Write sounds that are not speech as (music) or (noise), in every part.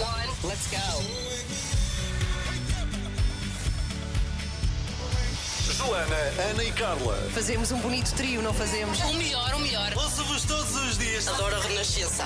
one, let's go. Joana, Ana e Carla. Fazemos um bonito trio, não fazemos? O melhor, o melhor. Ouço-vos todos os dias. Adoro a Renascença.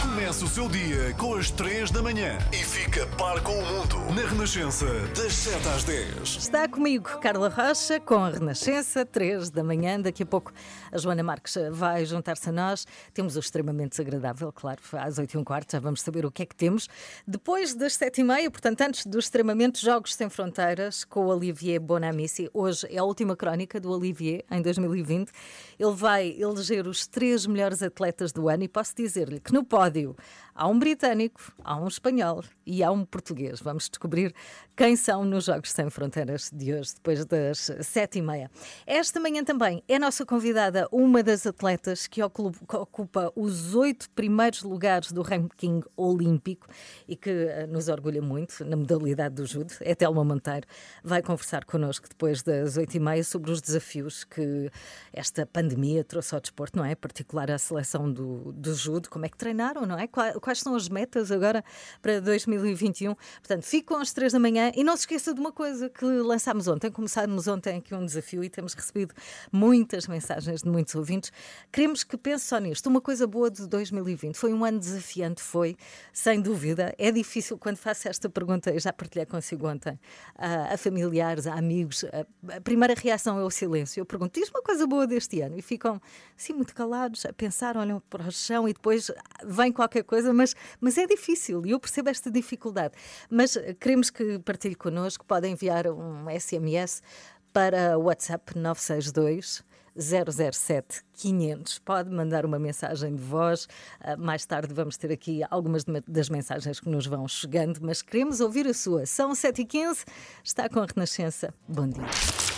Começa o seu dia com as 3 da manhã e fica par com o mundo na Renascença, das 7 às 10. Está comigo Carla Rocha com a Renascença, 3 da manhã. Daqui a pouco a Joana Marques vai juntar-se a nós. Temos o extremamente desagradável, claro, às 8 e um quarto já vamos saber o que é que temos. Depois das 7 e meia, portanto, antes do extremamente Jogos Sem Fronteiras, com o Olivier Bonamici. Hoje é a última crónica do Olivier, em 2020. Ele vai eleger os três melhores atletas do ano e posso dizer-lhe que no pódio há um britânico, há um espanhol e há um português. Vamos descobrir quem são nos Jogos Sem Fronteiras de hoje, depois das sete e meia. Esta manhã também é nossa convidada uma das atletas que ocupa os oito primeiros lugares do ranking olímpico e que eh, nos orgulha muito na modalidade do judo. É Telma Monteiro. Vai conversar connosco depois das oito e meia sobre os desafios que esta pandemia trouxe ao desporto, não é? Particular à seleção do, do judo. Como é que treinaram, não é? Quais são as metas agora para 2021? Portanto, fique com as três da manhã e não se esqueça de uma coisa que lançámos ontem. Começámos ontem aqui um desafio e temos recebido muitas mensagens de muitos ouvintes. Queremos que pense só nisto. Uma coisa boa de 2020 foi um ano desafiante, foi, sem dúvida. É difícil quando faço esta pergunta, eu já partilhei consigo ontem, a, a familiares, a amigos. A, a, primeira reação é o silêncio. Eu pergunto, diz uma coisa boa deste ano? E ficam, assim, muito calados, a pensar, olham para o chão e depois vem qualquer coisa, mas, mas é difícil e eu percebo esta dificuldade. Mas queremos que partilhe connosco, podem enviar um SMS para o WhatsApp 962 007 500. Pode mandar uma mensagem de voz. Uh, mais tarde vamos ter aqui algumas das mensagens que nos vão chegando, mas queremos ouvir a sua. São 7h15, está com a Renascença. Bom dia.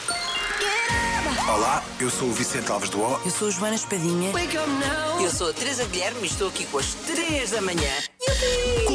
Olá, eu sou o Vicente Alves do O. Eu sou a Joana Espadinha. Eu sou a Teresa Guilherme e estou aqui com as 3 da manhã.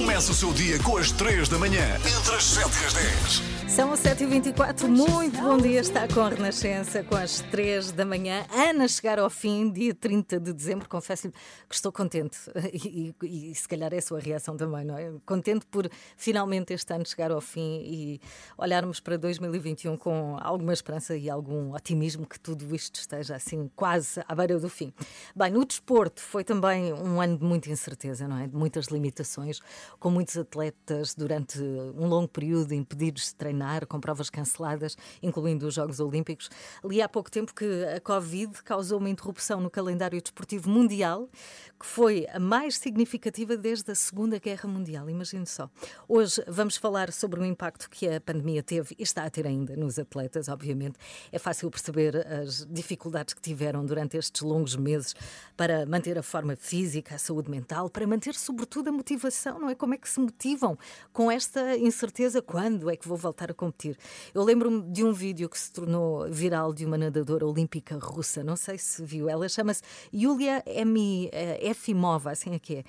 Começa o seu dia com as 3 da manhã, entre as 7 e as 10. São as 7h24, muito bom dia, está com a Renascença, com as 3 da manhã. Ana chegar ao fim, dia 30 de dezembro, confesso-lhe que estou contente (laughs) e, e, e, se calhar é a sua reação também, não é? Contente por finalmente este ano chegar ao fim e olharmos para 2021 com alguma esperança e algum otimismo que tudo isto esteja assim quase à beira do fim. Bem, no desporto foi também um ano de muita incerteza, não é? De muitas limitações, com muitos atletas durante um longo período impedidos de treinar com provas canceladas, incluindo os Jogos Olímpicos. Li há pouco tempo que a Covid causou uma interrupção no calendário desportivo mundial, que foi a mais significativa desde a Segunda Guerra Mundial. Imagine só. Hoje vamos falar sobre o impacto que a pandemia teve e está a ter ainda nos atletas, obviamente. É fácil perceber as dificuldades que tiveram durante estes longos meses para manter a forma física, a saúde mental, para manter, sobretudo, a motivação, não é? Como é que se motivam com esta incerteza? Quando é que vou voltar a competir. Eu lembro-me de um vídeo que se tornou viral de uma nadadora olímpica russa, não sei se viu, ela chama-se Yulia Efimova, assim é que é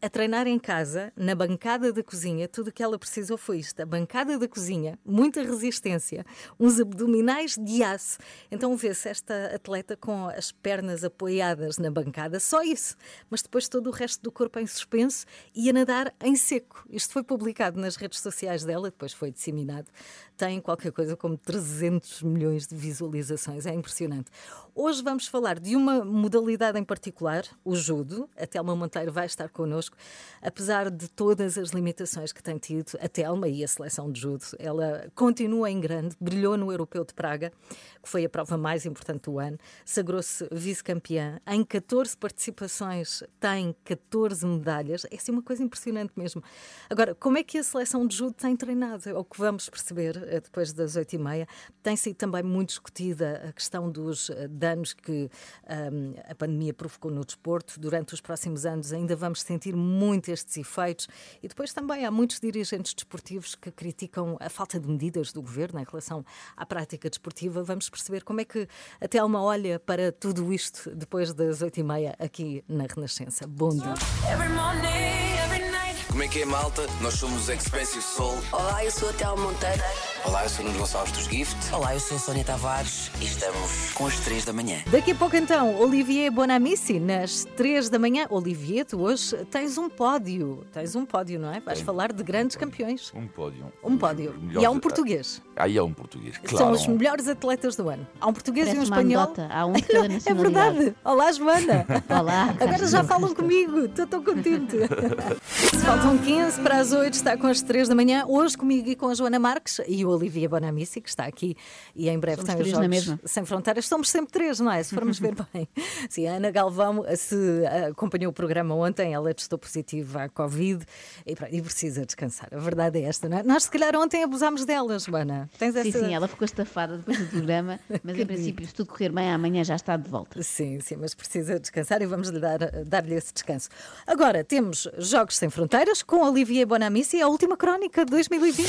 a treinar em casa, na bancada da cozinha, tudo o que ela precisou foi isto: a bancada da cozinha, muita resistência, uns abdominais de aço. Então vê-se esta atleta com as pernas apoiadas na bancada, só isso, mas depois todo o resto do corpo em suspenso e a nadar em seco. Isto foi publicado nas redes sociais dela, depois foi disseminado. Tem qualquer coisa como 300 milhões de visualizações, é impressionante. Hoje vamos falar de uma modalidade em particular, o judo. A Telma Monteiro vai estar connosco connosco. Apesar de todas as limitações que tem tido, a Telma e a seleção de judo, ela continua em grande, brilhou no Europeu de Praga, que foi a prova mais importante do ano, sagrou-se vice-campeã. Em 14 participações, tem 14 medalhas. É assim uma coisa impressionante mesmo. Agora, como é que a seleção de judo tem treinado? É o que vamos perceber eh, depois das 8h30. Tem sido também muito discutida a questão dos eh, danos que um, a pandemia provocou no desporto. Durante os próximos anos ainda vamos sentir muito estes efeitos. E depois também há muitos dirigentes desportivos que criticam a falta de medidas do governo em relação à prática desportiva. Vamos perceber como é que a Telma olha para tudo isto depois das oito e meia aqui na Renascença. Bom dia. Como é que é, malta? Nós somos os Expensive Soul. Olá, eu sou a Théo Monteiro. Olá, eu sou o Nuno Gonçalves dos Gift. Olá, eu sou a Sónia Tavares e estamos com as 3 da manhã. Daqui a pouco então, Olivier Bonamici, nas 3 da manhã. Olivier, tu hoje tens um pódio. Tens um pódio, não é? Vais falar de grandes campeões. Um pódio. Um pódio. E há um português. Aí há um português, claro. São os melhores atletas do ano. Há um português e um Parece uma espanhol. anedota. Há um (laughs) É verdade. Olá, Joana. (laughs) Olá. Agora já falam comigo. Estou tão contente. (laughs) Faltam 15 para as 8. Está com as 3 da manhã. Hoje comigo e com a Joana Marques e o Olivia Bonamici, que está aqui. E em breve Somos tem os Jogos. Sem Fronteiras. Somos sempre três, não é? Se formos ver (laughs) bem. Sim, a Ana Galvão se ah, acompanhou o programa ontem. Ela testou positiva à Covid e, e precisa descansar. A verdade é esta, não é? Nós, se calhar, ontem abusámos dela, Joana. Tens Sim, essa... sim, ela ficou estafada depois do programa, (laughs) mas em princípio, se tudo correr bem, amanhã já está de volta. Sim, sim, mas precisa descansar e vamos lhe dar, dar-lhe esse descanso. Agora temos Jogos Sem Fronteiras com Olivier Bonamici, a última crónica de 2020.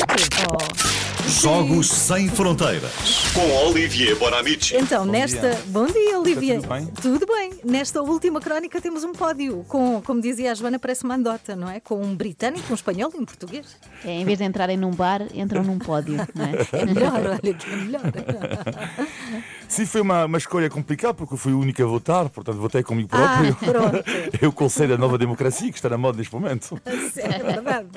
Jogos Sem Fronteiras. Com Olivier Bonamici. Então, nesta. Bom dia, Olivier. tudo bem? Tudo bem. Nesta última crónica temos um pódio com, como dizia a Joana, parece uma andota, não é? Com um britânico, um espanhol e um português. É, em vez de entrarem num bar, entram num pódio, não é? (laughs) É melhor, olha que é melhor. (laughs) Sim, foi uma, uma escolha complicada porque eu fui o único a votar, portanto votei comigo Ah, próprio. pronto. (laughs) eu conselho a nova democracia que está na moda neste momento. É verdade.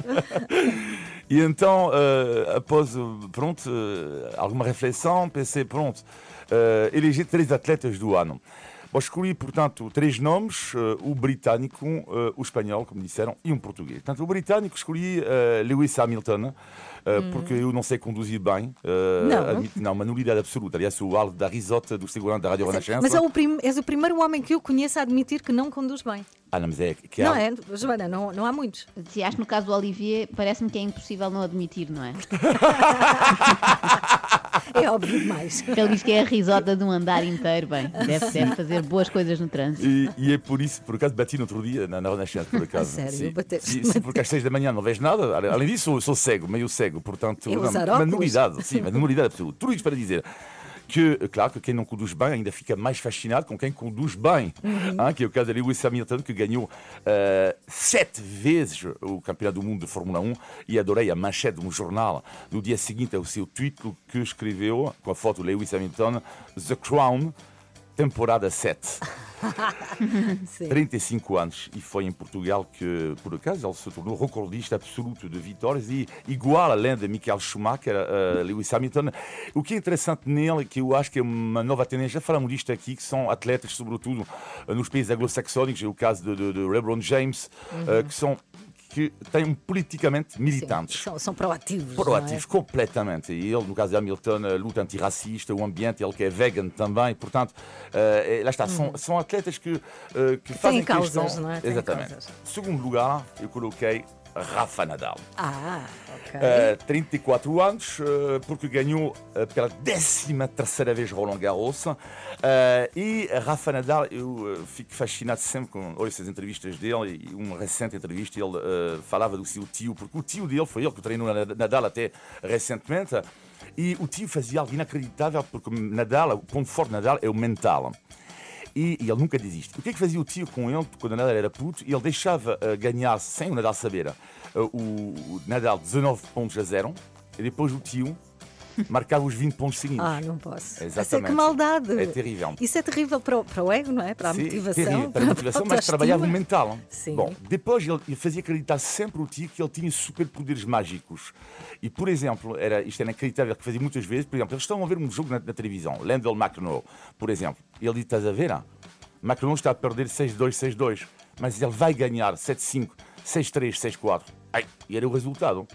E então, eh, após, pronto, eh, alguma reflexão, pensei, pronto, eh, elegi três atletas do ano. Bom, escolhi, portanto, três nomes, eh, o britânico, eh, o espanhol, como disseram, e um português. Portanto, o britânico escolhi eh, Lewis Hamilton, eh, porque eu não sei conduzir bem. Não? admito- não, uma nulidade absoluta. Aliás, sou o alvo da risota do segurança da Rádio Renascença. Mas é o és o primeiro homem que eu conheço a admitir que não conduz bem. Ah, não, mas é que Não há- é, Joana? Não, não há muitos. Se acho que no caso do Olivier, parece-me que é impossível não admitir, não é? (laughs) É óbvio demais. Ele diz que é a risota de um andar inteiro, bem, deve, deve fazer boas coisas no trânsito. E, e é por isso, por acaso, bati no outro dia na, na Renascença, por (laughs) acaso. sério? Sim. Bateste? Sim, sim, porque às seis da manhã não vejo nada. Além disso, sou, sou cego, meio cego, portanto, não, usar uma nulidade, sim, uma nulidade absoluta. Tudo isto para dizer que, claro, que quem não conduz bem ainda fica mais fascinado com quem conduz bem. Uhum. Ah, que é o caso de Lewis Hamilton, que ganhou eh, sete vezes o Campeonato do Mundo de Fórmula 1 e adorei a manchete de um jornal no dia seguinte ao seu título que escreveu, com a foto de Lewis Hamilton, The Crown, temporada 7. (laughs) Sim. 35 anos e foi em Portugal que, por acaso, ele se tornou recordista absoluto de vitórias e igual além de Michael Schumacher, uh, Lewis Hamilton. O que é interessante nele, que eu acho que é uma nova tendência, já falamos disto aqui, que são atletas, sobretudo uh, nos países anglo-saxónicos, é o caso de, de, de LeBron James, uh, que são que têm politicamente militantes. São, são proativos. Proativos, completamente. E ele, no caso de Hamilton, a luta antirracista, o ambiente, ele que é vegan também. Portanto, eh, lá está, são, são atletas que, eh, que fazem causas, questão. não é? Exatamente. causas. Segundo lugar, eu coloquei Rafa Nadal. Ah, ok. Eh, 34 anos, eh, porque ganhou eh, pela 13 terceira vez Roland Garros. E Rafa Nadal, eu fico fascinado sempre com essas entrevistas dele. E uma recente entrevista, ele falava do seu tio, porque o tio dele foi ele que treinou na- Nadal até recentemente. E o tio fazia algo inacreditável, porque Nadal, o ponto forte de Nadal é o mental. E, e ele nunca desiste. O que é que fazia o tio com ele quando o Nadal era puto? Ele deixava eh, ganhar, sem o Nadal saber, eh, o, o Nadal 19 pontos a 0 e depois o tio marcava os 20 pontos seguintes. Ah, não posso. Exatamente. Isso é que maldade. É terrível. Isso é terrível para o, para o ego, não é? Para a Sim, motivação. terrível, para a motivação, mas autoestima. trabalhava o mental. Sim. Bom, depois ele, ele fazia acreditar sempre o tio que ele tinha superpoderes mágicos. E, por exemplo, era, isto era inacreditável que fazia muitas vezes, por exemplo, eles estão a ver um jogo na, na televisão, Landell McEnroe, por exemplo, ele diz, estás a ver? Ah? McEnroe está a perder 6-2, 6-2, mas ele vai ganhar 7-5, 6-3, 6-4. Ai, E era o resultado.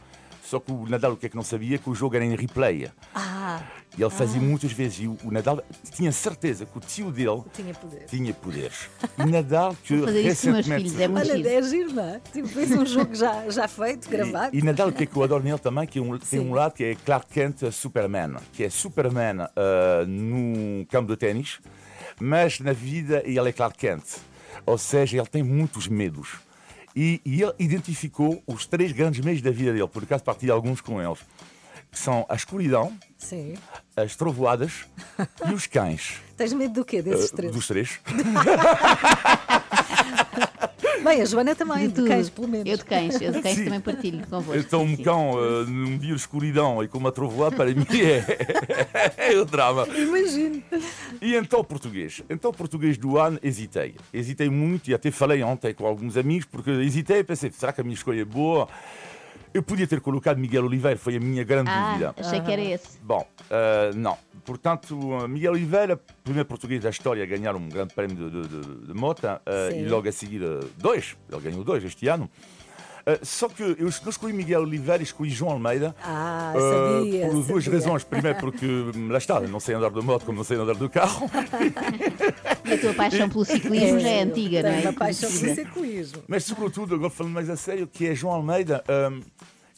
Só que o Nadal o que é que não sabia? Que o jogo era em replay. Ah, E ele fazia muitas vezes. E o, Nadal tinha certeza que o tio dele tinha poder. tinha poderes. E Nadal, que isso com meus recentemente. filhos, é muito Olha, giro. é giro, não é? Tipo, fez um jogo já, já feito, gravado. E, e Nadal, o que é que eu adoro nele também, que é um, tem um lado que é Clark Kent Superman, que é Superman uh, num campo de ténis, mas na vida ele é Clark Kent. Ou seja, ele tem muitos medos. E, e ele identificou os três grandes medos da vida dele, por acaso partilho alguns com eles, que são a escuridão, Sim. as trovoadas e os cães. Tens medo do quê desses Uh, três? Dos três. (laughs) Bem, a Joana também, De de, cães, pelo menos. Eu de cães, eu de cães Sim. também partilho convosco. Então, um cão uh, num dia de escuridão e com uma trovoada, para mim é, (laughs) é o drama. Imagino. E então, português. Então, português do ano, hesitei. Hesitei muito e até falei ontem com alguns amigos, porque hesitei e pensei, será que a minha escolha é boa? Eu podia ter colocado Miguel Oliveira, foi a minha grande dúvida. Ah, achei que era esse. Bom, uh, não. Portanto, uh, Miguel Oliveira, primeiro português da história a ganhar um grande prémio de, de, de, de mota, uh, Sim. e logo a seguir dois. Ele ganhou dois este ano. Uh, só que eu não escolhi Miguel Oliveira, escolhi João Almeida. Ah, uh, sabia. por duas sabia. razões. Primeiro, porque hum, lá está, não sei andar de moto como não sei andar do carro. E a tua paixão pelo ciclismo já é antiga, não é? uma paixão pelo ciclismo. Mas, sobretudo, agora falando mais a sério, que é João Almeida, hum,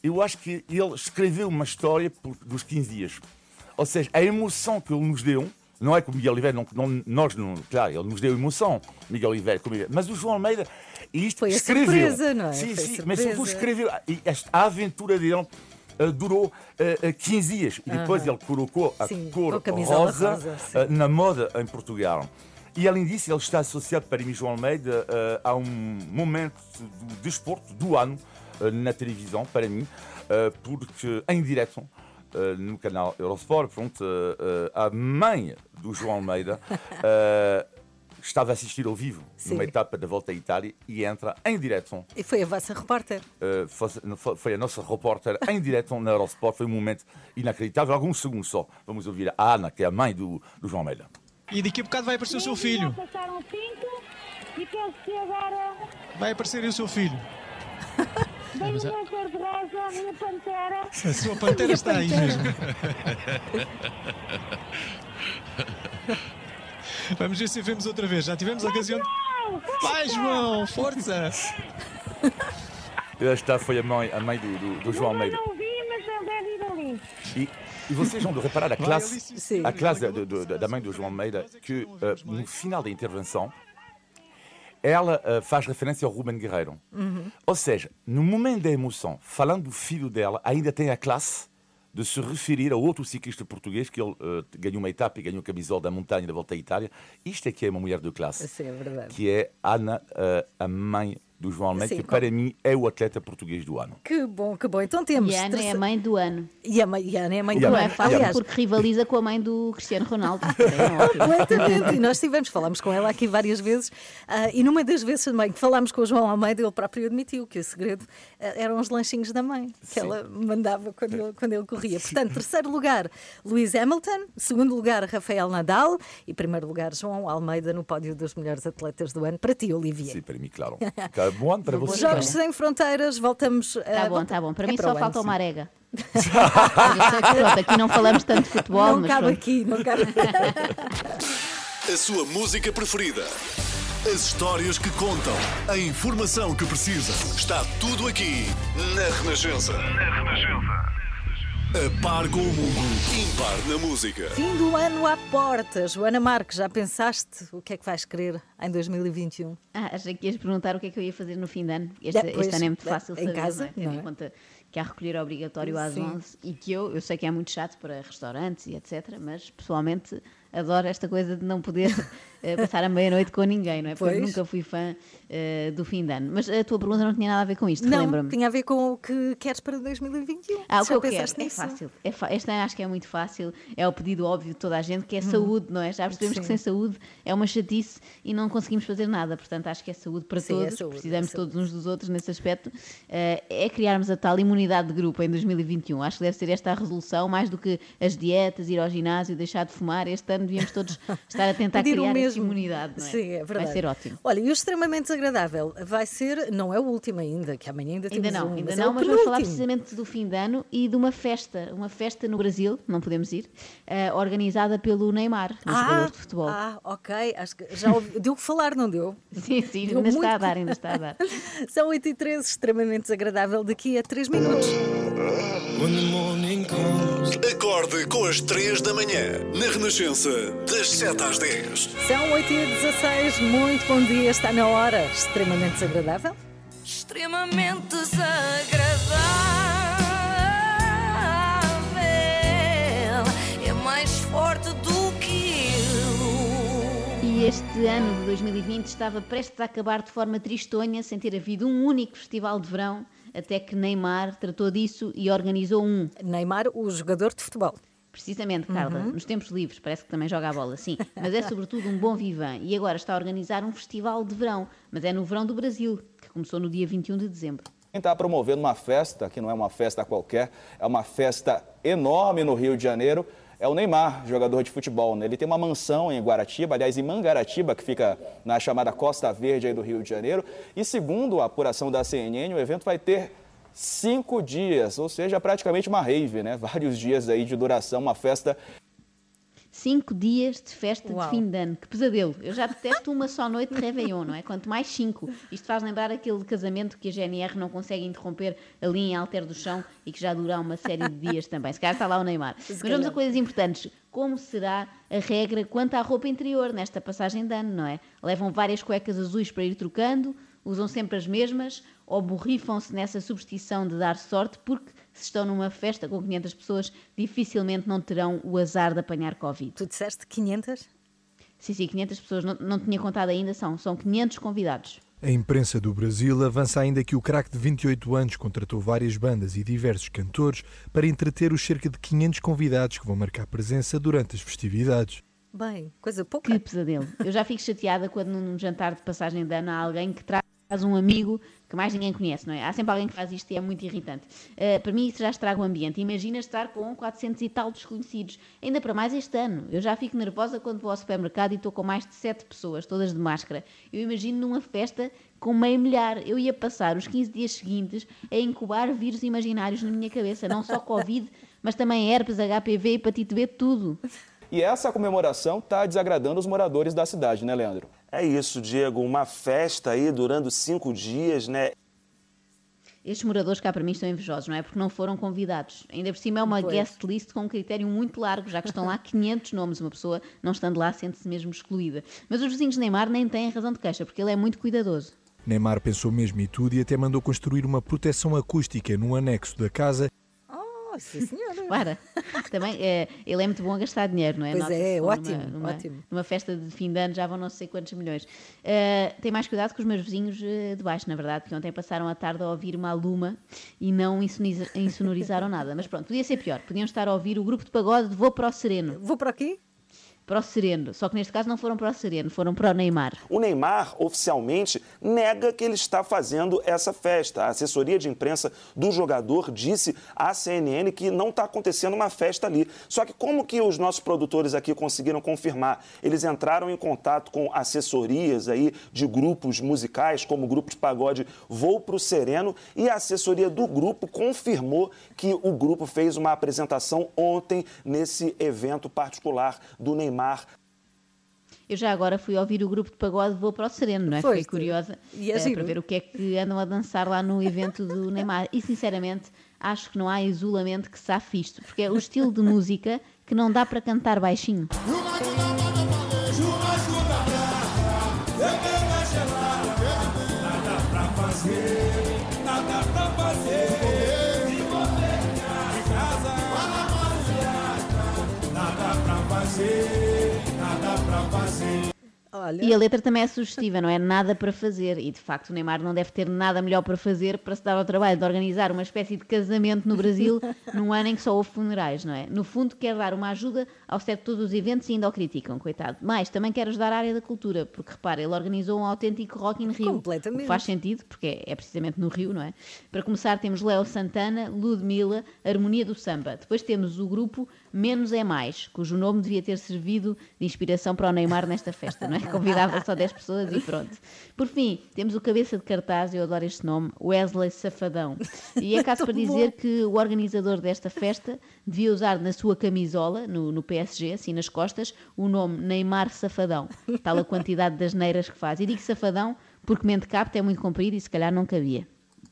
eu acho que ele escreveu uma história por- dos 15 dias. Ou seja, a emoção que ele nos deu, não é que o Miguel Oliveira, não, não- nós não, claro, ele nos deu emoção, Miguel Oliveira, como mas o João Almeida, e isto Foi a escreveu. surpresa, não é? Sim, Foi sim, mas sobretudo escreveu. E esta, a aventura dele uh, durou uh, uh, 15 dias. E depois ele colocou a Sim, cor rosa, rosa, na moda em Portugal. E além disso, ele está associado para mim, João Almeida, a um momento do desporto do ano na televisão, para mim, porque em direto, eh, no canal Eurosport, pronto, eh, eh, a mãe do João Almeida (laughs) estava a assistir ao vivo Sim. numa etapa da Volta à Itália e entra em direto. E foi a vossa repórter. foi- foi a nossa repórter em direto na Eurosport. Foi um momento inacreditável. Alguns segundos só. Vamos ouvir a Ana, que é a mãe do, do João Almeida. E daqui a bocado vai aparecer o seu filho. Passaram cinco e penso que agora Vai aparecer o seu filho. Vem o meu cor-de-rosa, a minha pantera. (laughs) A sua pantera está aí mesmo. Vamos ver se vemos outra vez. Já tivemos a ocasião. de- Vai, João, força! Esta foi a mãe, a mãe do, do- do João Almeida. Eu não vi, mas ele deve ir ali. E, e vocês vão de reparar a classe, a classe da, do- da mãe do João Almeida, que eh, no final da intervenção, ela eh, faz referência ao Ruben Guerreiro. Ou seja, no momento da emoção, falando do filho dela, ainda tem a classe de se referir a outro ciclista português que ele eh, ganhou uma etapa e ganhou a camisola da montanha da Volta à Itália. Isto é que é uma mulher de classe. Sim, é verdade. Que é Ana, eh, a mãe do João Almeida, que para mim é o atleta português do ano. Que bom, que bom. Então temos. E a Ana é a mãe do ano. E a mãe, e a Ana é a mãe E do a Não é ano. fácil Aliás, porque rivaliza com a mãe do Cristiano Ronaldo. (laughs) É ótimo. Completamente. E nós tivemos, falámos com ela aqui várias vezes, ah, e numa das vezes também que falámos com o João Almeida, ele próprio admitiu que o segredo ah, eram os lanchinhos da mãe, que Sim. ela mandava quando ele, quando ele corria. Portanto, terceiro lugar, Lewis Hamilton, segundo lugar, Rafael Nadal, e primeiro lugar, João Almeida no pódio dos melhores atletas do ano. Para ti, Olivier. Sim, para mim, claro. (laughs) Que Bom para vocês. Jogos Sem Fronteiras, voltamos. Tá bom, tá bom. Para é mim só falta uma arega. (laughs) Pronto, aqui não falamos tanto de futebol, Não mas cabe pronto. aqui, não cabe. (laughs) A sua música preferida. As histórias que contam. A informação que precisa. Está tudo aqui na Renascença. Na Renascença. A par com o mundo. Impar na música. Fim do ano à porta. Joana Marques, já pensaste o que é que vais querer em 2021? Ah, achei que ias perguntar o que é que eu ia fazer no fim de ano. Este, Depois, este ano é muito fácil em saber, casa, não é? Tendo não é? em conta que há recolher obrigatório às Sim. 11 e que eu, eu sei que é muito chato para restaurantes e etc, mas pessoalmente adoro esta coisa de não poder eh, passar a meia-noite com ninguém, não é? Porque Pois. nunca fui fã eh, do fim de ano. Mas a tua pergunta não tinha nada a ver com isto, Não, lembra-me. tinha a ver com o que queres para 2021. Ah, o que eu quero é nisso? fácil. É fa- Este ano acho que é muito fácil. É o pedido óbvio de toda a gente, que é saúde, não é? Já percebemos Sim. que sem saúde é uma chatice e não conseguimos fazer nada. Portanto, acho que é saúde para Sim, é todos. saúde, Precisamos é todos uns dos outros nesse aspecto. Eh, é criarmos a tal imunidade de grupo em 2021. Acho que deve ser esta a resolução, mais do que as dietas, ir ao ginásio, deixar de fumar. Este ano devíamos todos (laughs) estar a tentar criar mesmo. imunidade, não é? Sim, é verdade. Vai ser ótimo. Olha, e o extremamente desagradável vai ser, não é o último ainda, que amanhã ainda temos Ainda não, um, ainda mas não, é o mas vamos falar precisamente do fim de ano e de uma festa, uma festa no Brasil, não podemos ir, eh, organizada pelo Neymar, um jogador de futebol. ah, ok, acho que já ouvi, deu que falar, não deu? (laughs) Sim, sim, Deu ainda muito. está a dar, ainda está a dar. (laughs) São 8 e 13, extremamente desagradável, daqui a 3 minutos. Acorde com as 3 da manhã. Na Renascença, das 7 às 10. São 8 e 16, muito bom dia, está na hora. Extremamente desagradável? Extremamente desagradável. É mais forte do que eu. E Este ano de 2020 estava prestes a acabar de forma tristonha, sem ter havido um único festival de verão, até que Neymar tratou disso e organizou um. Neymar, o jogador de futebol. Precisamente, Carla, uhum. nos tempos livres, parece que também joga a bola, sim, mas é sobretudo um bom vivan e agora está a organizar um festival de verão, mas é no verão do Brasil, que começou no dia 21 de dezembro. Quem está promovendo uma festa, que não é uma festa qualquer, é uma festa enorme no Rio de Janeiro, é o Neymar, jogador de futebol. Né? Ele tem uma mansão em Guaratiba, aliás, em Mangaratiba, que fica na chamada Costa Verde do Rio de Janeiro. E segundo a apuração da CNN, o evento vai ter cinco dias, ou seja, praticamente uma rave, né? Vários dias aí de duração, uma festa Cinco dias de festa Uau. de fim de ano. Que pesadelo. Eu já detesto uma só noite de Réveillon, não é? Quanto mais cinco. Isto faz lembrar aquele casamento que a GNR não consegue interromper ali em Alter do Chão e que já dura uma série de dias também. Se calhar está lá o Neymar. Mas vamos a coisas importantes. Como será a regra quanto à roupa interior nesta passagem de ano, não é? Levam várias cuecas azuis para ir trocando, usam sempre as mesmas ou borrifam-se nessa superstição de dar sorte porque se estão numa festa com 500 pessoas, dificilmente não terão o azar de apanhar Covid. Tu disseste 500? Sim, sim, 500 pessoas, não, não tinha contado ainda, são, são 500 convidados. A imprensa do Brasil avança ainda que o craque de 28 anos contratou várias bandas e diversos cantores para entreter os cerca de 500 convidados que vão marcar presença durante as festividades. Bem, coisa pouca. Que pesadelo. Eu já fico chateada quando num jantar de passagem de ano há alguém que traz um amigo que mais ninguém conhece, não é? Há sempre alguém que faz isto e é muito irritante. Uh, para mim isso já estraga o ambiente. Imagina estar com 400 e tal desconhecidos. Ainda para mais este ano. Eu já fico nervosa quando vou ao supermercado e estou com mais de 7 pessoas, todas de máscara. Eu imagino numa festa com meio milhar. Eu ia passar os 15 dias seguintes a incubar vírus imaginários na minha cabeça. Não só Covid, mas também herpes, HPV, hepatite B, tudo. E essa comemoração está desagradando os moradores da cidade, né, Leandro? É isso, Diego. Uma festa aí durando cinco dias, né? Estes moradores cá para mim estão invejosos, não é? Porque não foram convidados. Ainda por cima é uma pois. guest list com um critério muito largo, já que estão lá (laughs) 500 nomes. Uma pessoa não estando lá sente-se mesmo excluída. Mas os vizinhos de Neymar nem têm razão de queixa, porque ele é muito cuidadoso. Neymar pensou mesmo e tudo e até mandou construir uma proteção acústica no anexo da casa sim, senhora. Para. Também, é, ele é muito bom a gastar dinheiro, não é? Pois é, ótimo, numa, numa, ótimo. Numa festa de fim de ano já vão não sei quantos milhões. Uh, tem mais cuidado com os meus vizinhos uh, de baixo, na verdade, porque ontem passaram a tarde a ouvir uma aluma e não insonorizaram nada. Mas pronto, podia ser pior. Podiam estar a ouvir o grupo de pagode de Vou para o Sereno. Vou para aqui? Para o Sereno. Só que neste caso não foram para o Sereno, foram para o Neymar. O Neymar oficialmente nega que ele está fazendo essa festa. A assessoria de imprensa do jogador disse à CNN que não está acontecendo uma festa ali. Só que como que os nossos produtores aqui conseguiram confirmar? Eles entraram em contato com assessorias aí de grupos musicais, como o grupo de pagode Vou para o Sereno, e a assessoria do grupo confirmou que o grupo fez uma apresentação ontem nesse evento particular do Neymar eu já agora fui ouvir o grupo de pagode Vou para o Sereno, não é? Fiquei curiosa e é, para ver o que é que andam a dançar lá no evento do (laughs) Neymar. E sinceramente, acho que não há isolamento que safe isto, porque é o estilo de música que não dá para cantar baixinho. Olha. E a letra também é sugestiva, não é? Nada para fazer. E de facto o Neymar não deve ter nada melhor para fazer para se dar ao trabalho de organizar uma espécie de casamento no Brasil (laughs) num ano em que só houve funerais, não é? No fundo, quer dar uma ajuda ao setor dos eventos e ainda o criticam, coitado. Mas também quer ajudar a área da cultura, porque repara, ele organizou um autêntico Rock in Rio. Completamente. Faz sentido, porque é precisamente no Rio, não é? Para começar, temos Léo Santana, Ludmilla, Harmonia do Samba. Depois temos o grupo Menos é Mais, cujo nome devia ter servido de inspiração para o Neymar nesta festa, não é? (laughs) Convidava só 10 pessoas e pronto. Por fim, temos o cabeça de cartaz, eu adoro este nome, Wesley Safadão. E é (laughs) caso para dizer que o organizador desta festa devia usar na sua camisola, no, no PSG, assim nas costas, o nome Neymar Safadão. Tal a quantidade das neiras que faz. E digo Safadão porque mente capta é muito comprido e se calhar não cabia.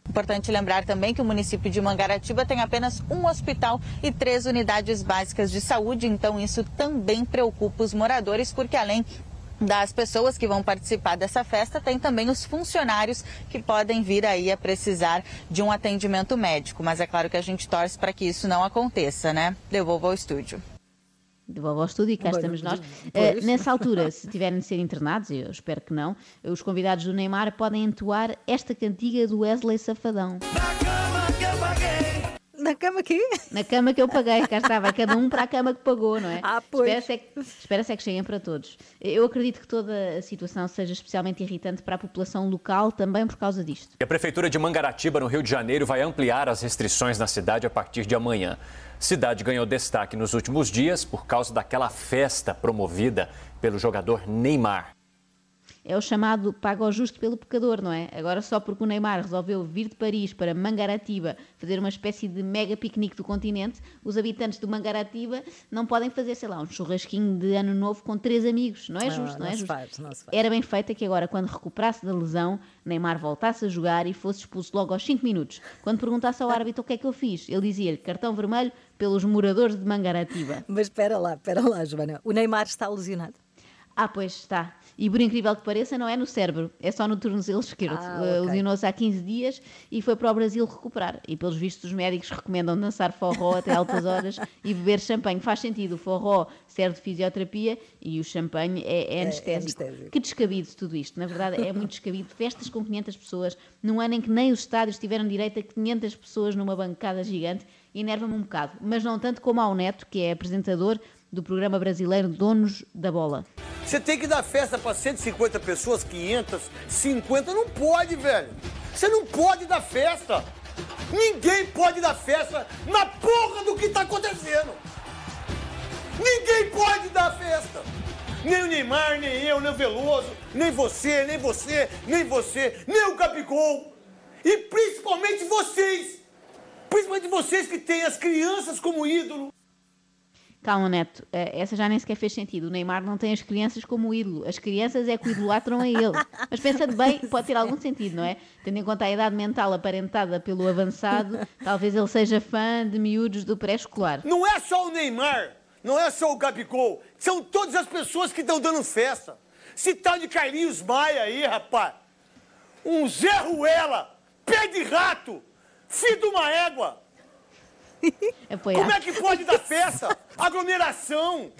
Importante lembrar também que o município de Mangaratiba tem apenas um hospital e três unidades básicas de saúde, então isso também preocupa os moradores, porque além das pessoas que vão participar dessa festa, tem também os funcionários que podem vir aí a precisar de um atendimento médico. Mas é claro que a gente torce para que isso não aconteça, né? Devolvo ao estúdio. De volta ao estúdio e cá Bom, estamos nós. Uh, nessa altura, se tiverem de ser internados, eu espero que não, os convidados do Neymar podem entoar esta cantiga do Wesley Safadão. Na cama aqui? Na cama que eu paguei, cá estava, cada um para a cama que pagou, não é? Ah, pois. Espera-se é que, é que cheguem para todos. Eu acredito que toda a situação seja especialmente irritante para a população local, também por causa disto. E a Prefeitura de Mangaratiba, no Rio de Janeiro, vai ampliar as restrições na cidade a partir de amanhã. Cidade ganhou destaque nos últimos dias por causa daquela festa promovida pelo jogador Neymar. É o chamado paga ao justo pelo pecador, não é? Agora só porque o Neymar resolveu vir de Paris para Mangaratiba fazer uma espécie de mega piquenique do continente, os habitantes do Mangaratiba não podem fazer, sei lá, um churrasquinho de ano novo com três amigos. Não é Não, justo, não, não é se justo. faz, não. Era bem feita que agora, quando recuperasse da lesão, Neymar voltasse a jogar e fosse expulso logo aos 5 minutos. Quando perguntasse ao árbitro o que é que eu fiz, ele dizia-lhe cartão vermelho pelos moradores de Mangaratiba. Mas espera lá, espera lá, Joana. O Neymar está alusionado? Ah, pois está. E por incrível que pareça, não é no cérebro, é só no tornozelo esquerdo. Ah, Uh, ok. Lesionou-se há 15 dias e foi para o Brasil recuperar. E pelos vistos, os médicos recomendam dançar forró até altas horas e beber champanhe. Faz sentido, o forró serve de fisioterapia e o champanhe é, é É anestésico. anestésico. Que descabido tudo isto. Na verdade, é muito descabido. Festas com 500 pessoas, num ano em que nem os estádios tiveram direito a 500 pessoas numa bancada gigante, enerva-me um bocado. Mas não tanto como ao Neto, que é apresentador do programa brasileiro Donos da Bola. Você tem que dar festa para 150 pessoas, 500, 50, não pode, velho. Você não pode dar festa. Ninguém pode dar festa na porra do que tá acontecendo. Ninguém pode dar festa. Nem o Neymar, nem eu, nem o Veloso, nem você, nem você, nem você, nem o Capicol. E principalmente vocês. Principalmente vocês que têm as crianças como ídolo. Calma, Neto, eh, essa já nem sequer fez sentido. O Neymar não tem as crianças como ídolo. As crianças é que o idolatram a ele. Mas pensando bem, pode ter algum sentido, não é? Tendo em conta a idade mental aparentada pelo avançado, talvez ele seja fã de miúdos do pré-escolar. Não é só o Neymar, não é só o Gabigol, são todas as pessoas que estão dando festa. Esse tal de Carlinhos Maia aí, rapaz. Um Zé Ruela, pé de rato, filho de uma égua. (laughs) Apoiar. Como é que pode dar festa? Aglomeração.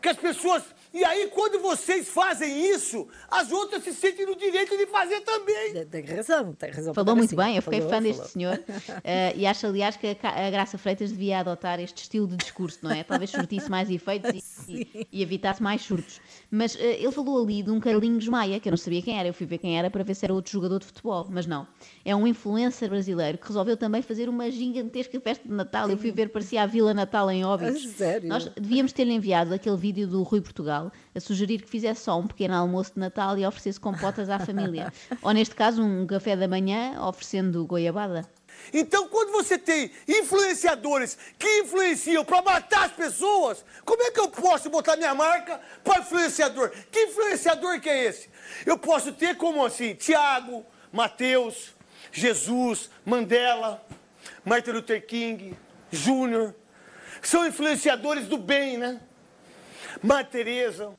Que as pessoas. E aí, quando vocês fazem isso, as outras se sentem no direito de fazer também. Tem razão, tem razão. Falou muito assim. bem, eu fiquei Falou, fã deste falou. senhor (laughs) eh, e acho, aliás, que a Graça Freitas devia adotar este estilo de discurso, não é? Talvez surtisse mais efeitos e, (laughs) e- e evitasse mais surtos. Mas eh, ele falou ali de um Carlinhos Maia, que eu não sabia quem era, eu fui ver quem era para ver se era outro jogador de futebol, mas não. É um influencer brasileiro que resolveu também fazer uma gigantesca festa de Natal. Eu fui ver, parecia a Vila Natal em Óbidos. A sério? Nós devíamos ter-lhe enviado aquele vídeo do Rui Portugal a sugerir que fizesse só um pequeno almoço de Natal e oferecesse compotas à família. (laughs) Ou neste caso, um café da manhã oferecendo goiabada. Então, quando você tem influenciadores que influenciam para matar as pessoas, como é que eu posso botar minha marca para influenciador? Que influenciador que é esse? Eu posso ter como assim, Tiago, Mateus, Jesus, Mandela, Martin Luther King, Júnior, são influenciadores do bem, né? Madre Teresa.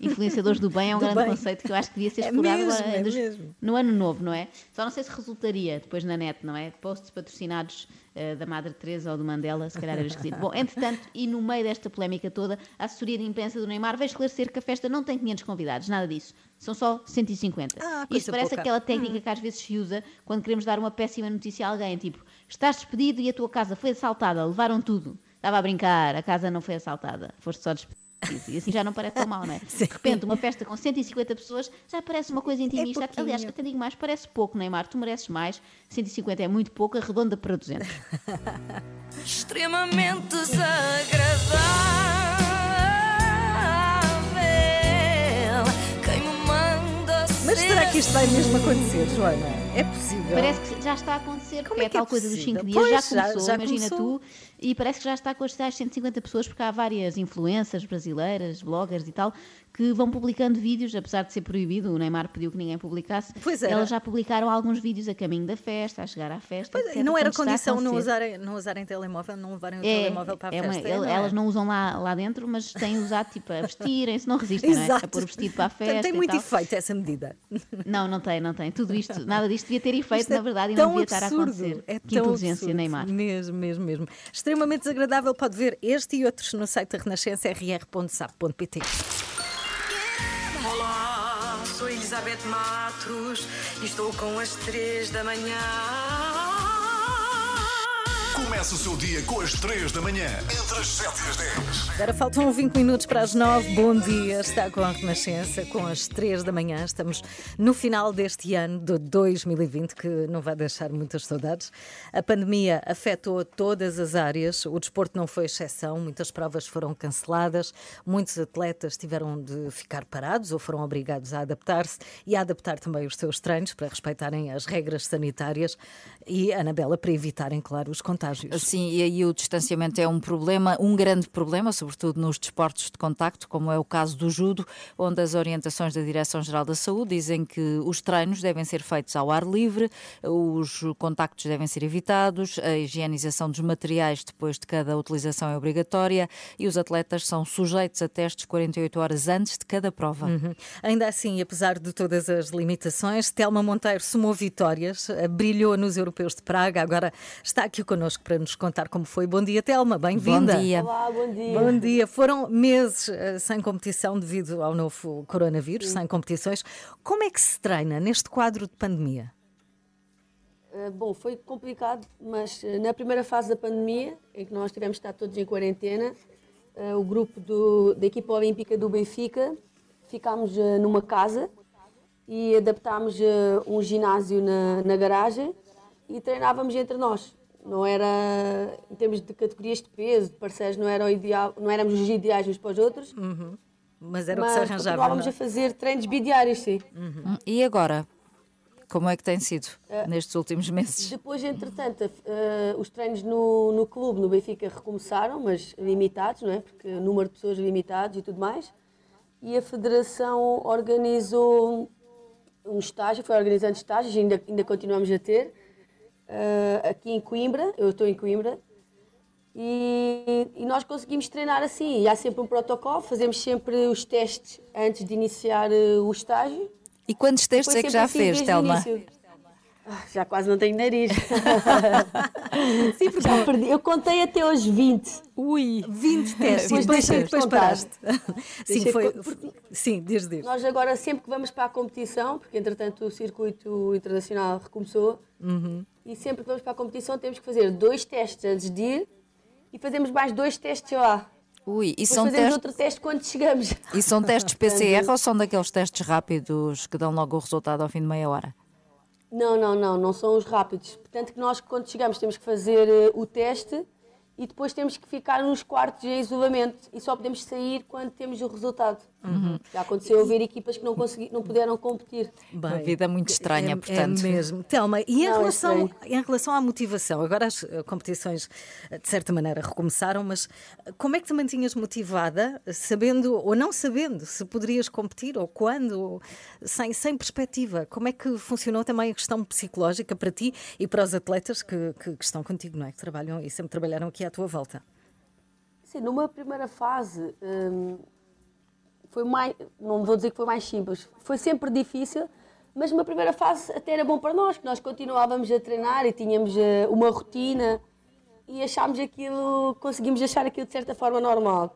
Influenciadores do bem é um Do grande bem. conceito que eu acho que devia ser É explorado mesmo, agora é dos- no ano novo, não é? Só não sei se resultaria depois na net, não é? Posts patrocinados eh, da Madre Teresa ou do Mandela, se calhar era esquisito. Bom, entretanto, e no meio desta polémica toda, a assessoria de imprensa do Neymar veio esclarecer que a festa não tem 500 convidados, nada disso. São só 150. Ah, Isto parece pouca. aquela técnica que às vezes se usa quando queremos dar uma péssima notícia a alguém, tipo, estás despedido e a tua casa foi assaltada, levaram tudo. Estava a brincar, a casa não foi assaltada, foste só despedido. E assim já não parece tão mal, não é? (laughs) De repente, uma festa com 150 pessoas já parece uma coisa intimista. É. Aliás, até digo mais, parece pouco, Neymar. Tu mereces mais. 150 é muito pouco, arredonda para 200. (laughs) Extremamente desagradável. Quem me manda Mas será que isto vai mesmo acontecer, Joana? É possível? Parece que já está a acontecer, porque é, é é tal coisa dos possível? 5 dias, já Pois, já- começou, já imagina começou. tu, e parece que já está com as tais 150 pessoas, porque há várias influências brasileiras, bloggers e tal, que vão publicando vídeos, apesar de ser proibido, o Neymar pediu que ninguém publicasse, Pois era. elas já publicaram alguns vídeos a caminho da festa, a chegar à festa. Pois, etc, e não era condição não usarem, não usarem telemóvel, não levarem o É, telemóvel para a é uma- festa. ele- não é? elas não usam lá, lá dentro, mas têm usado tipo a vestirem-se, não resistem, não é? A pôr o vestido para a festa. Tem muito efeito essa medida. Não, não tem, não tem. Tudo isto, nada disto devia ter efeito. (laughs) feito, na verdade, e não devia estar a absurdo, acontecer. É que tão inteligência, absurdo. Neymar. Mesmo, mesmo, mesmo. Extremamente desagradável. Pode ver este e outros no site da Renascença, rr.sap.pt. Olá, sou Elizabeth Matos e estou com as três da manhã. Começa o seu dia com as 3 da manhã, entre as 7 e as 10. Agora faltam 20 minutos para as 9. Bom dia, está com a Renascença, com as 3 da manhã. Estamos no final deste ano de 2020, que não vai deixar muitas saudades. A pandemia afetou todas as áreas, o desporto não foi exceção, muitas provas foram canceladas, muitos atletas tiveram de ficar parados ou foram obrigados a adaptar-se e a adaptar também os seus treinos para respeitarem as regras sanitárias e, Anabela, para evitarem, claro, os contágios. Sim, e aí o distanciamento é um problema, um grande problema, sobretudo nos desportos de contacto, como é o caso do judo, onde as orientações da Direção-Geral da Saúde dizem que os treinos devem ser feitos ao ar livre, os contactos devem ser evitados, a higienização dos materiais depois de cada utilização é obrigatória e os atletas são sujeitos a testes 48 horas antes de cada prova. Uhum. Ainda assim, apesar de todas as limitações, Telma Monteiro somou vitórias, brilhou nos Europeus de Praga, agora está aqui connosco para nos contar como foi. Bom dia, Telma, bem-vinda. Bom dia. Olá, bom dia. Bom dia. Foram meses eh, sem competição devido ao novo coronavírus, sem competições. Como é que se treina neste quadro de pandemia? Uh, bom, foi complicado, mas uh, na primeira fase da pandemia, em que nós tivemos de estar todos em quarentena, uh, o grupo do, da equipa olímpica do Benfica ficámos numa casa e adaptámos um ginásio na, na garagem e treinávamos entre nós. Não era, em termos de categorias de peso, de parceiros, não, era o ideal, não éramos os ideais uns para os outros. Uhum. Mas era o mas que se arranjava. continuávamos não? a fazer treinos bidiários, sim. Hum, E agora? Como é que tem sido nestes últimos meses? Depois, entretanto, uh, os treinos no, no clube, no Benfica, recomeçaram, mas limitados, não é? Porque o número de pessoas limitados e tudo mais. E a Federação organizou um estágio, foi organizando estágios, ainda, ainda continuamos a ter, uh, aqui em Coimbra, eu estou em Coimbra, e, e, nós conseguimos treinar assim. E há sempre um protocolo, fazemos sempre os testes antes de iniciar uh, o estágio. E quantos testes é que já assim fez, desde Telma? Ah, Já quase não tenho nariz. (laughs) Sim, porque já perdi. Eu contei até aos 20. Ui, 20 (laughs) testes. Depois depois, de depois paraste. (laughs) Sim, foi. porque Sim, diz, diz. Nós agora, sempre que vamos para a competição, porque entretanto o circuito internacional recomeçou, Uhum. E sempre que vamos para a competição temos que fazer dois testes antes de ir e fazemos mais dois testes lá. Ui, e Depois são, fazemos testes, outro teste quando chegamos. e são testes (laughs) PCR ou são daqueles testes rápidos que dão logo o resultado ao fim de meia hora? Não, não, não, não são os rápidos. Portanto, que nós quando chegamos temos que fazer eh, o teste e depois temos que ficar nos quartos em isolamento e só podemos sair quando temos o resultado. Uhum. Já aconteceu haver equipas que não, consegui, não puderam competir. Uma vida muito estranha, é, portanto. É mesmo. Telma, e em, Não, é relação, estranho. em relação à motivação, agora as eh, competições eh, de certa maneira recomeçaram, mas eh, como é que te mantinhas motivada, sabendo ou não sabendo se poderias competir ou quando, sem, sem perspectiva? Como é que funcionou também a questão psicológica para ti e para os atletas que, que, que estão contigo, não é? Que trabalham e sempre trabalharam aqui à tua volta? Sim, numa primeira fase hum, foi mais, não vou dizer que foi mais simples, foi sempre difícil, mas numa primeira fase até era bom para nós, que nós continuávamos a treinar e tínhamos eh, uma rotina e achámos aquilo, conseguimos achar aquilo de certa forma normal.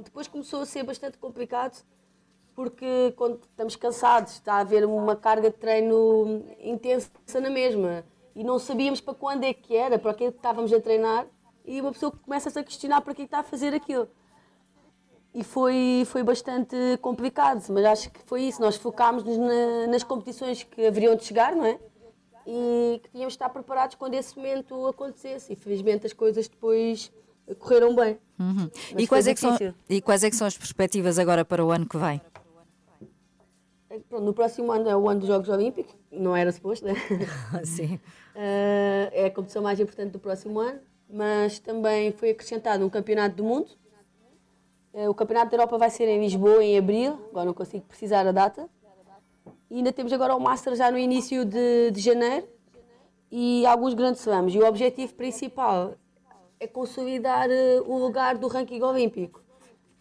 Depois começou a ser bastante complicado, porque quando estamos cansados, está a haver uma carga de treino intensa na mesma e não sabíamos para quando é que era, para aquilo que estávamos a treinar e uma pessoa começa-se a questionar para que é que está a fazer aquilo. E foi, foi bastante complicado, mas acho que foi isso. Nós focámos-nos na- nas competições que haveriam de chegar, não é? E que tínhamos de estar preparados quando esse momento acontecesse. E felizmente as coisas depois correram bem. Uhum. E, quais é são, e quais é que são as perspectivas agora para o ano que vem? Pronto, no próximo ano é o ano dos Jogos Olímpicos, não era suposto, né? (laughs) Sim. (laughs) Eh, é a competição mais importante do próximo ano, mas também foi acrescentado um campeonato do mundo. Eh, o campeonato da Europa vai ser em Lisboa em abril, agora não consigo precisar a data. E ainda temos agora o Master já no início de, de janeiro e alguns grandes slams. E o objetivo principal é consolidar eh, o lugar do ranking olímpico.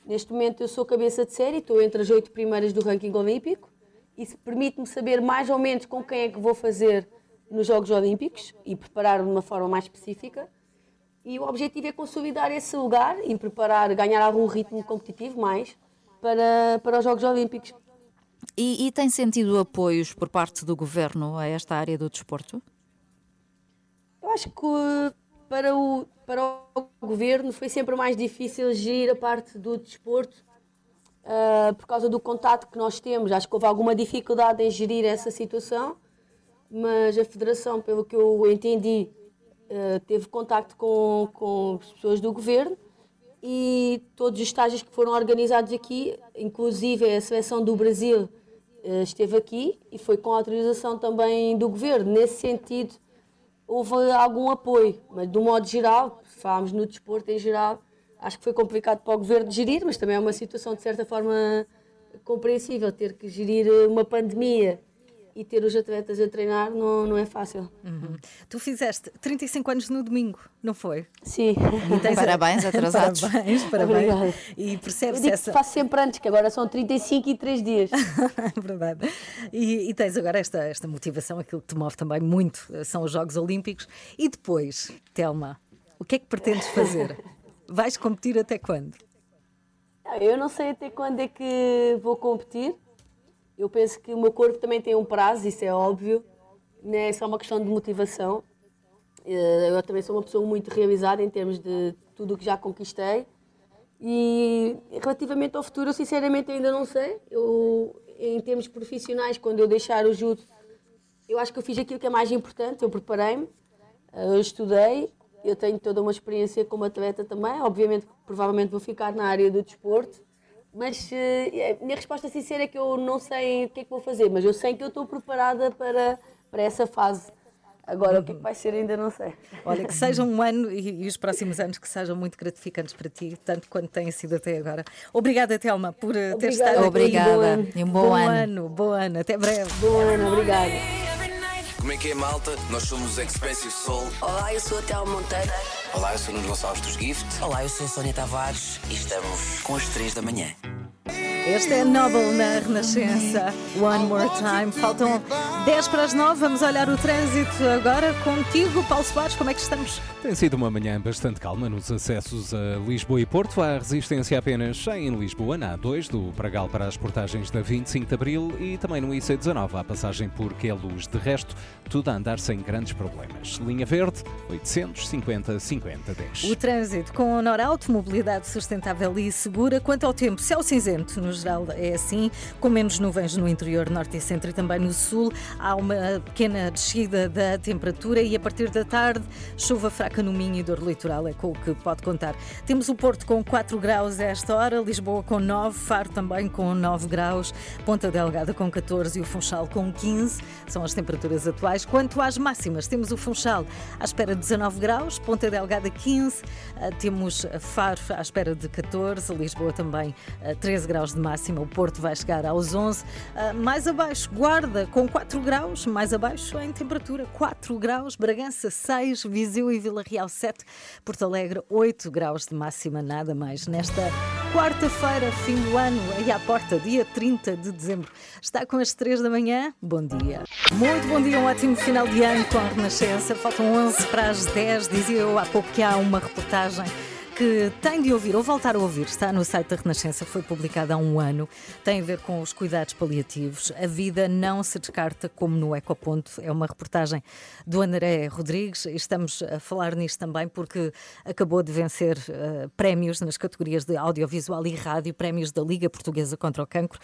Neste momento eu sou cabeça de série, estou entre as oito primeiras do ranking olímpico. Isso permite-me saber mais ou menos com quem é que vou fazer nos Jogos Olímpicos e preparar de uma forma mais específica. E o objetivo é consolidar esse lugar e preparar, ganhar algum ritmo competitivo mais para, para os Jogos Olímpicos. E, e tem sentido apoios por parte do governo a esta área do desporto? Eu acho que para o, para o governo foi sempre mais difícil gerir a parte do desporto uh, por causa do contato que nós temos. Acho que houve alguma dificuldade em gerir essa situação, mas a Federação, pelo que eu entendi, uh, teve contato com, com as pessoas do governo e todos os estágios que foram organizados aqui, inclusive a seleção do Brasil uh, esteve aqui e foi com autorização também do governo. Nesse sentido, houve algum apoio, mas do modo geral, se falarmos no desporto em geral, acho que foi complicado para o governo gerir, mas também é uma situação de certa forma compreensível ter que gerir uma pandemia e ter os atletas a treinar não, não é fácil. Uhum. Tu fizeste 35 anos no domingo, não foi? Sim. (laughs) Parabéns, atrasados. parabéns, parabéns. Obrigada. E percebes essa... faço sempre antes, que agora são 35 e 3 dias. (laughs) Verdade. E, e, tens agora esta, esta motivação, aquilo que te move também muito, são os Jogos Olímpicos. E depois, Telma, o que é que pretendes fazer? Vais competir até quando? Eu não sei até quando é que vou competir. Eu penso que o meu corpo também tem um prazo, isso é óbvio. Né? É só uma questão de motivação. Eh, eu também sou uma pessoa muito realizada em termos de tudo o que já conquistei. E relativamente ao futuro, eu sinceramente ainda não sei. Eu, em termos profissionais, quando eu deixar o judo, eu acho que eu fiz aquilo que é mais importante. Eu preparei-me, eh, eu estudei, eu tenho toda uma experiência como atleta também. Obviamente, provavelmente vou ficar na área do desporto. Mas uh, a minha resposta sincera é que eu não sei o que é que vou fazer, mas eu sei que eu estou preparada para, para essa fase. Agora, o que, é que vai ser ainda não sei. Olha, que seja (laughs) um ano e, e, os próximos anos que sejam muito gratificantes para ti, tanto quanto têm sido até agora. Obrigada, Telma, por eh, ter estado aqui. Obrigada. E um bom, bom ano. ano. Bom ano. Até breve. Bom ano, obrigada. Como é que é, malta? Nós somos Expensive Soul. Olá, eu sou a Thelma Monteiro. Olá, eu sou Nuno Gonçalves dos Gift. Olá, eu sou a Sónia Tavares e estamos com as três da manhã. Este é Noble na Renascença. One more time. Faltam 10 para as 9. Vamos olhar o trânsito agora contigo, Paulo Soares. Como é que estamos? Tem sido uma manhã bastante calma nos acessos a Lisboa e Porto. Há resistência apenas em Lisboa, na A2, do Pragal para as portagens da 25 de Abril e também no IC19, a passagem por Queluz. De resto, tudo a andar sem grandes problemas. Linha Verde, 850 50 10. O trânsito com Norauto, mobilidade sustentável e segura. Quanto ao tempo, céu cinzento, geral é assim, com menos nuvens no interior, norte e centro e também no sul. Há uma pequena descida da temperatura e a partir da tarde, chuva fraca no Minho e dor litoral, é com o que pode contar. Temos o Porto com 4 graus a esta hora, Lisboa com 9, Faro também com 9 graus, Ponta Delgada com 14 e o Funchal com 15. São as temperaturas atuais. Quanto às máximas, temos o Funchal à espera de 19 graus, Ponta Delgada 15, ah, temos Faro à espera de 14, Lisboa também 13 ah, graus de máxima, o Porto vai chegar aos 11. Ah, mais abaixo, Guarda com 4 graus, mais abaixo em temperatura 4 graus, Bragança 6, Viseu e Vila Real 7, Porto Alegre 8 graus de máxima, nada mais. Nesta quarta-feira, fim do ano, aí à porta, dia 30 de dezembro. Está com as 3 da manhã, bom dia. Muito bom dia, um ótimo final de ano com a Renascença. Faltam 11 para as 10, dizia eu há pouco que há uma reportagem que tem de ouvir ou voltar a ouvir, está no site da Renascença, foi publicada há um ano, tem a ver com os cuidados paliativos. A vida não se descarta como no Ecoponto. É uma reportagem do André Rodrigues. Estamos a falar nisto também porque acabou de vencer uh, prémios nas categorias de audiovisual e rádio, prémios da Liga Portuguesa contra o Cancro.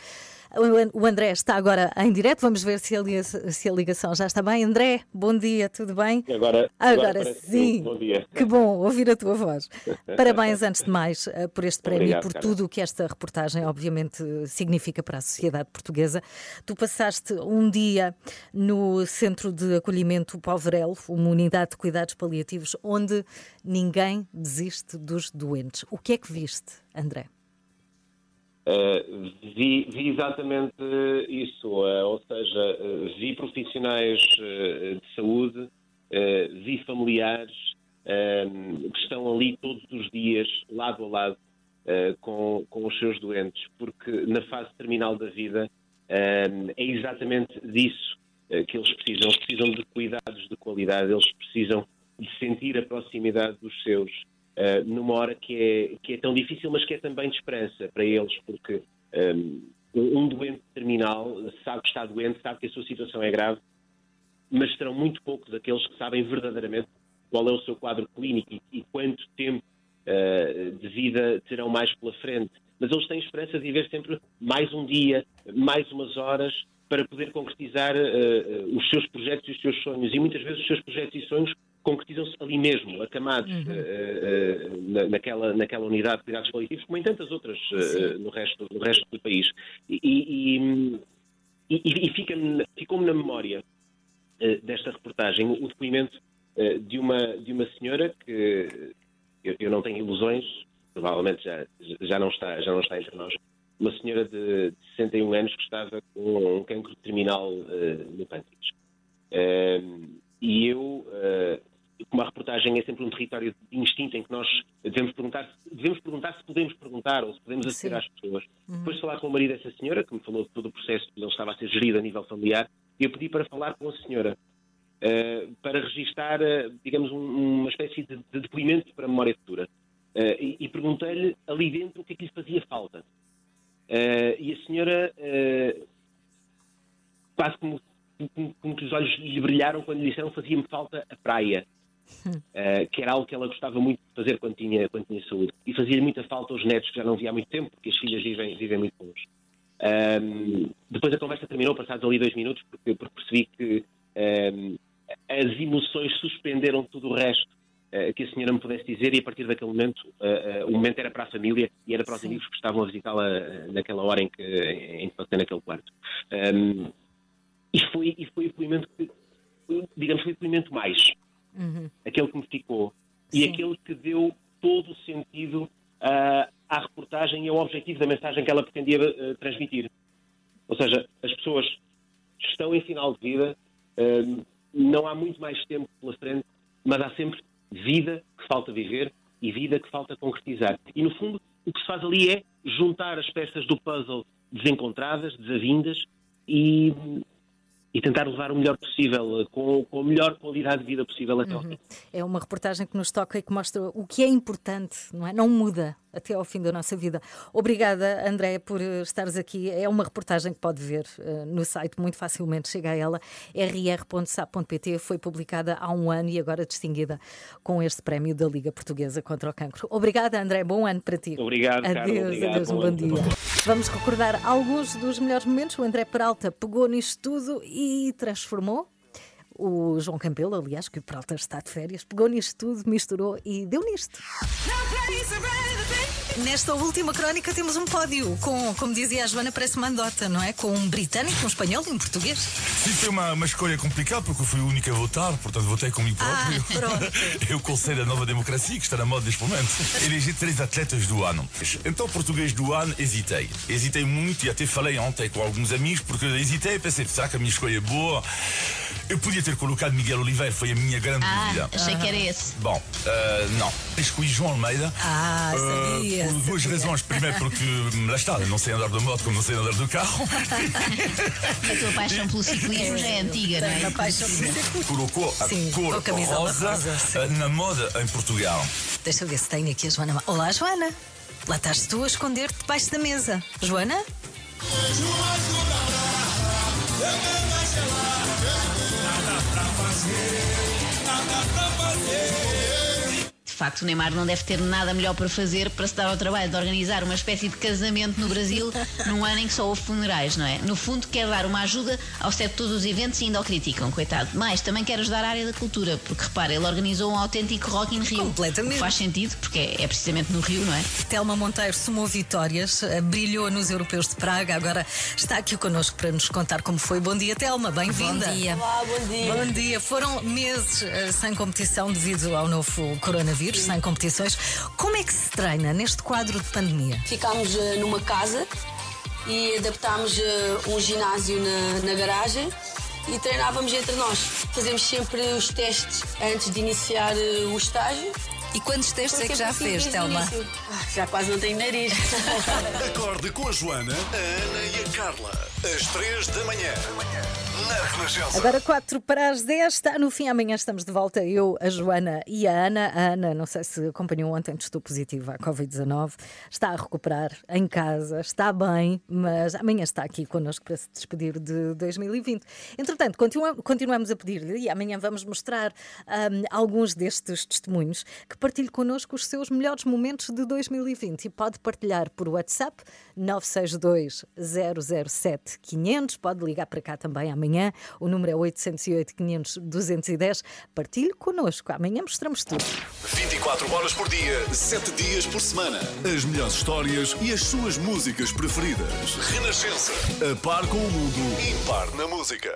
O André está agora em direto, vamos ver se a, se a ligação já está bem. André, bom dia, tudo bem? Agora, agora, agora sim. Bom dia. Que bom ouvir a tua voz. (laughs) Parabéns, antes de mais, eh, por este prémio Obrigado, e por cara. tudo o que esta reportagem, obviamente, significa para a sociedade portuguesa. Tu passaste um dia no Centro de Acolhimento Poverel, uma unidade de cuidados paliativos, onde ninguém desiste dos doentes. O que é que viste, André? Uh, vi, vi, exatamente isso, uh, ou seja, uh, vi profissionais de saúde, vi familiares que estão ali todos os dias, lado a lado, com, com os seus doentes, porque na fase terminal da vida é exatamente disso eh, que eles precisam. Eles precisam de cuidados de qualidade, eles precisam de sentir a proximidade dos seus uh, numa hora que é, que é tão difícil, mas que é também de esperança para eles, porque um, um doente terminal sabe que está doente, sabe que a sua situação é grave, mas serão muito poucos aqueles que sabem verdadeiramente qual é o seu quadro clínico e, e quanto tempo uh, de vida terão mais pela frente. Mas eles têm esperança de ver sempre mais um dia, mais umas horas, para poder concretizar uh, os seus projetos e os seus sonhos. E muitas vezes os seus projetos e sonhos concretizam-se ali mesmo, acamados uhum. uh, uh, naquela, naquela unidade de cuidados paliativos, como em tantas outras uh, no, resto, no resto do país. E, e, e, e ficou-me na memória desta reportagem o depoimento de, uma, de uma senhora que eu, eu, não tenho ilusões, provavelmente já, já, não está, já não está entre nós, uma senhora de, de 61 anos que estava com um cancro terminal no pâncreas. e eu, como a reportagem é sempre um território de instinto em que nós devemos perguntar, devemos perguntar se podemos perguntar ou se podemos aceder às pessoas. Uhum. Depois de falar com o marido dessa senhora, que me falou de todo o processo que ele estava a ser gerido a nível familiar, eu pedi para falar com a senhora, uh, para registar, uh, digamos, um, uma espécie de, de, depoimento para a memória futura. Uh, e, e perguntei-lhe ali dentro o que é que lhe fazia falta. e a senhora, quase como, como, como que os olhos lhe brilharam quando lhe disseram fazia-me falta a praia uh, (laughs) que era algo que ela gostava muito de fazer quando tinha, quando tinha saúde. E fazia muita falta aos netos, que já não via há muito tempo, porque as filhas vivem, vivem muito longe. Um, depois a conversa terminou, passados ali dois minutos, porque, porque percebi que um, as emoções suspenderam tudo o resto uh, que a senhora me pudesse dizer, e a partir daquele momento, uh, o momento era para a família e era para os Sim. amigos que estavam a visitá-la naquela hora em que, em que passei naquele quarto. Um, e foi, e foi o depoimento que, digamos, foi o depoimento mais uhum. aquele que me ficou Sim. e aquele que deu todo o sentido uh, à reportagem e ao objetivo da mensagem que ela pretendia uh, transmitir. Ou seja, as pessoas estão em final de vida, uh, não há muito mais tempo pela frente, mas há sempre vida que falta viver e vida que falta concretizar. E no fundo, o que se faz ali é juntar as peças do puzzle desencontradas, desavindas e e tentar levar o melhor possível, com, com a melhor qualidade de vida possível até uhum. É uma reportagem que nos toca e que mostra o que é importante, não é? Não muda até ao fim da nossa vida. Obrigada, André, por eh, estares aqui. É uma reportagem que pode ver uh, no site, muito facilmente chega a ela, rr.sap.pt, foi publicada há um ano e agora distinguida com este prémio da Liga Portuguesa contra o Cancro. Obrigada, André, bom ano para ti. Obrigado, Adeus, Carlos, obrigado, adeus, um bom, bom dia. Vamos recordar alguns dos melhores momentos. O André Peralta pegou nisto tudo e transformou. O João Campelo, aliás, que o Peralta está de férias, pegou nisto tudo, misturou e deu nisto. Nesta última crónica temos um pódio com, como dizia a Joana, parece uma andota, não é? Com um britânico, um espanhol e um português. Sim, foi uma, uma escolha complicada porque eu fui o único a votar, portanto votei comigo próprio. Ah, pronto. (laughs) eu colsei da nova democracia que está na moda neste momento. Elegi três atletas do ano. Então, português do ano, hesitei. Hesitei muito e até falei ontem com alguns amigos porque hesitei e pensei, será que a minha escolha é boa? Eu podia ter colocado Miguel Oliveira, foi a minha grande ah, dúvida. Achei que era esse. Bom, uh, não. Escolhi João Almeida. Ah, sabia. Uh, por duas sabia. razões. Primeiro, porque lá está, não sei andar de moto como não sei andar do carro. (laughs) a tua paixão pelo ciclismo já é antiga, não é? A paixão pelo ciclismo. Colocou a Sim, cor rosa, rosa na moda em Portugal. Deixa eu ver se tenho aqui a Joana. Olá, Joana. Lá estás tu a esconder-te debaixo da mesa. Joana? Nada pra fazer facto, o Neymar não deve ter nada melhor para fazer para se dar ao trabalho de organizar uma espécie de casamento no Brasil (laughs) num ano em que só houve funerais, não é? No fundo, quer dar uma ajuda ao setor dos eventos e ainda o criticam, coitado. Mas também quer ajudar a área da cultura, porque repara, ele organizou um autêntico Rock in Rio. Completamente. Faz sentido, porque é, é precisamente no Rio, não é? Telma Monteiro somou vitórias, eh, brilhou nos Europeus de Praga, agora está aqui connosco para nos contar como foi. Bom dia, Telma, bem-vinda. Bom dia. Olá, bom dia. Bom dia. Foram meses uh, sem competição devido ao novo coronavírus vírus, sem competições. Como é que se treina neste quadro de pandemia? Ficámos uh, numa casa e adaptámos uh, um ginásio na, na garagem e treinávamos entre nós. Fazemos sempre os testes antes de iniciar uh, o estágio. E quantos testes é que já fez, Telma? Ah, já quase não tenho nariz. (laughs) Acorde com a Joana, a Ana e a Carla. Às três da manhã. na Renascença. Agora 4 para as 10, está no fim. Amanhã estamos de volta. Eu, a Joana e a Ana. A Ana, não sei se acompanhou ontem, estou positiva à Covid-19. Está a recuperar em casa, está bem, mas amanhã está aqui connosco para se despedir de 2020. Entretanto, continua, continuamos a pedir-lhe e amanhã vamos mostrar um, alguns destes testemunhos que partilhe connosco os seus melhores momentos de 2020 e pode partilhar por WhatsApp 962 007 500. Pode ligar para cá também amanhã. O número é 808 500 210. Partilhe connosco. Amanhã mostramos tudo. 24 horas por dia, 7 dias por semana. As melhores histórias e as suas músicas preferidas. Renascença. A par com o mundo, impar na música.